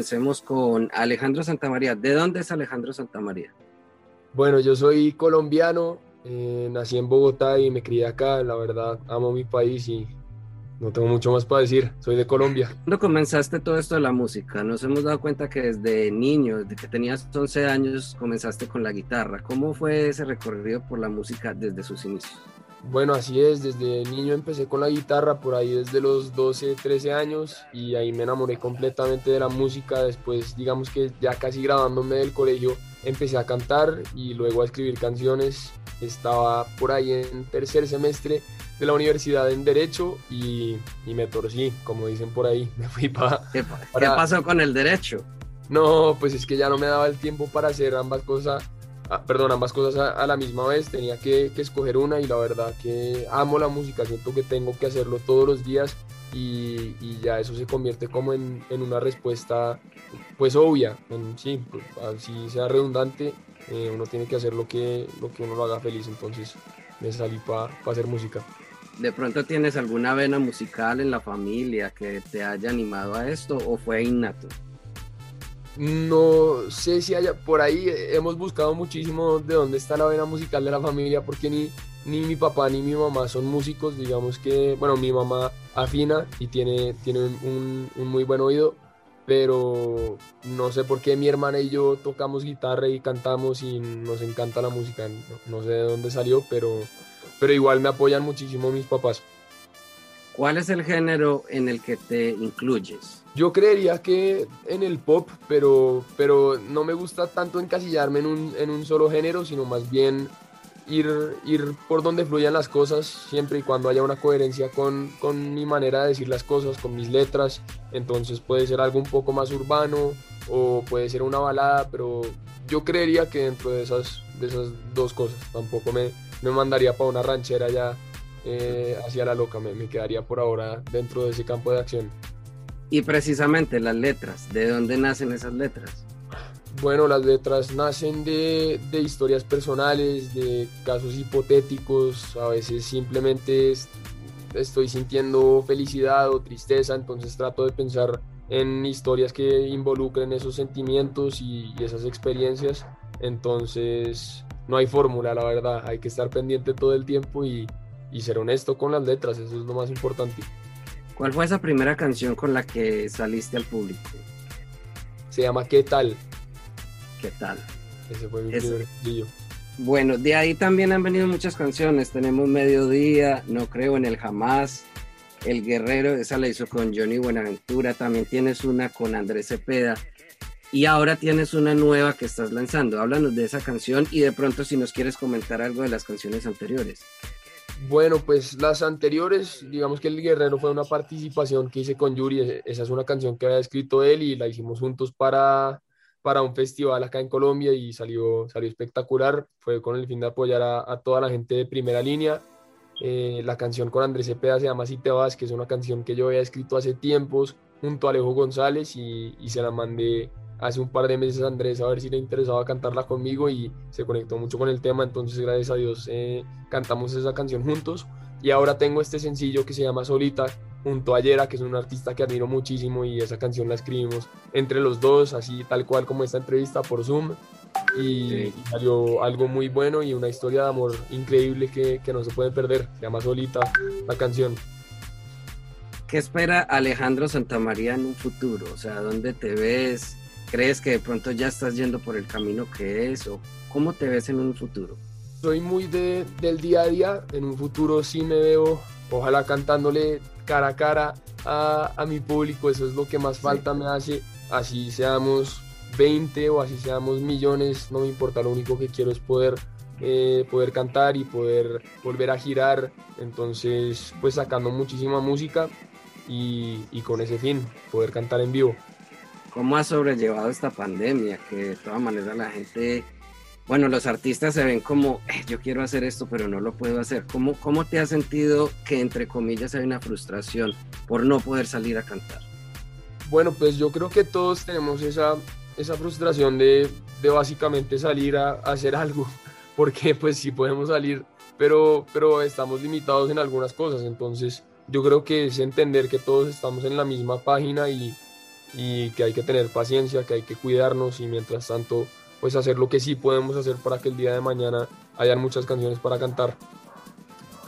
Comencemos con Alejandro Santamaría. ¿De dónde es Alejandro Santamaría? Bueno, yo soy colombiano, eh, nací en Bogotá y me crié acá. La verdad, amo mi país y no tengo mucho más para decir. Soy de Colombia. ¿Cuándo comenzaste todo esto de la música? Nos hemos dado cuenta que desde niño, desde que tenías 11 años, comenzaste con la guitarra. ¿Cómo fue ese recorrido por la música desde sus inicios? Bueno, así es, desde niño empecé con la guitarra, por ahí desde los 12, 13 años y ahí me enamoré completamente de la música. Después, digamos que ya casi graduándome del colegio, empecé a cantar y luego a escribir canciones. Estaba por ahí en tercer semestre de la universidad en Derecho y, y me torcí, como dicen por ahí. Me fui para, ¿Qué, ¿Qué pasó con el derecho? No, pues es que ya no me daba el tiempo para hacer ambas cosas Perdón, ambas cosas a, la misma vez, tenía que, escoger una y la verdad que amo la música, siento que tengo que hacerlo todos los días y, ya eso se convierte como en, una respuesta pues obvia, sí, pues, así sea redundante, eh, uno tiene que hacer lo que, lo que uno lo haga feliz, entonces me salí para hacer música. ¿De pronto tienes alguna vena musical en la familia que te haya animado a esto o fue innato? No sé si haya, por ahí hemos buscado muchísimo de dónde está la vena musical de la familia, porque ni, ni mi papá ni mi mamá son músicos, digamos que, bueno, mi mamá afina y tiene, tiene un, muy buen oído, pero no sé por qué mi hermana y yo tocamos guitarra y cantamos y nos encanta la música, no, sé de dónde salió, pero, pero igual me apoyan muchísimo mis papás. ¿Cuál es el género en el que te incluyes? Yo creería que en el pop, pero, pero no me gusta tanto encasillarme en un, en un solo género, sino más bien ir, ir por donde fluyan las cosas, siempre y cuando haya una coherencia con, con, mi manera de decir las cosas, con mis letras. Entonces puede ser algo un poco más urbano o puede ser una balada, pero yo creería que dentro de esas, de esas dos cosas tampoco me, me mandaría para una ranchera ya eh, hacia la loca, me, me quedaría por ahora dentro de ese campo de acción. Y precisamente las letras, ¿de dónde nacen esas letras? Bueno, las letras nacen de, historias personales, de casos hipotéticos, a veces simplemente estoy sintiendo felicidad o tristeza, entonces trato de pensar en historias que involucren esos sentimientos y, esas experiencias. Entonces, no hay fórmula, la verdad, hay que estar pendiente todo el tiempo y, y ser honesto con las letras, eso es lo más importante. ¿Cuál fue esa primera canción con la que saliste al público? Se llama ¿Qué tal? ¿Qué tal? Ese fue mi primer Bueno, de ahí también han venido muchas canciones. Tenemos Mediodía, No Creo en el Jamás, El Guerrero, esa la hizo con Johnny Buenaventura. También tienes una con Andrés Cepeda. Y ahora tienes una nueva que estás lanzando. Háblanos de esa canción y de pronto si nos quieres comentar algo de las canciones anteriores. Bueno, pues las anteriores, digamos que El Guerrero fue una participación que hice con Yuri, e-, esa es una canción que había escrito él y la hicimos juntos para, para un festival acá en Colombia y salió, salió espectacular, fue con el fin de apoyar a, toda la gente de primera línea. Eh, la canción con Andrés Cepeda se llama Si te vas, que es una canción que yo había escrito hace tiempos junto a Alejo González y, y se la mandé hace un par de meses a Andrés a ver si le interesaba cantarla conmigo y se conectó mucho con el tema, entonces gracias a Dios eh, cantamos esa canción juntos y ahora tengo este sencillo que se llama Solita junto a Yera, que es un artista que admiro muchísimo y esa canción la escribimos entre los dos, así tal cual como esta entrevista por Zoom y, salió algo muy bueno y una historia de amor increíble que, que no se puede perder, se llama Solita la canción. ¿Qué espera Alejandro Santamaría en un futuro? O sea, ¿dónde te ves? ¿Crees que de pronto ya estás yendo por el camino que es o cómo te ves en un futuro? Soy muy de, del día a día, en un futuro sí me veo, ojalá cantándole cara a cara a, a mi público, eso es lo que más falta me hace, así seamos 20 o así seamos millones, no me importa, lo único que quiero es poder eh, poder cantar y poder volver a girar. Entonces, pues sacando muchísima música y, y con ese fin, poder cantar en vivo. ¿Cómo has sobrellevado esta pandemia? Que de todas maneras la gente, bueno, los artistas se ven como, eh, yo quiero hacer esto, pero no lo puedo hacer. ¿Cómo, ¿Cómo te has sentido que entre comillas hay una frustración por no poder salir a cantar? Bueno, pues yo creo que todos tenemos esa, esa frustración de, de básicamente salir a, a, hacer algo, porque pues sí podemos salir, pero, pero estamos limitados en algunas cosas, entonces yo creo que es entender que todos estamos en la misma página y, y que hay que tener paciencia, que hay que cuidarnos y mientras tanto pues hacer lo que sí podemos hacer para que el día de mañana hayan muchas canciones para cantar.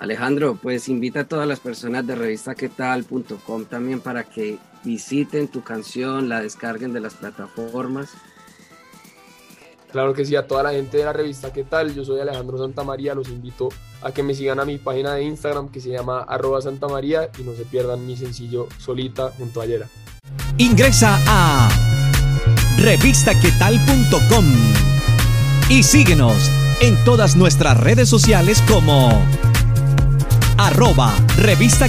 Alejandro, pues invita a todas las personas de revistaquetal.com también para que visiten tu canción, la descarguen de las plataformas. Claro que sí, a toda la gente de la revista ¿Qué tal? Yo soy Alejandro Santamaría, los invito a que me sigan a mi página de Instagram que se llama arroba santamaría y no se pierdan mi sencillo Solita junto a Yera. Ingresa a revistaquetal.com y síguenos en todas nuestras redes sociales como arroba revista.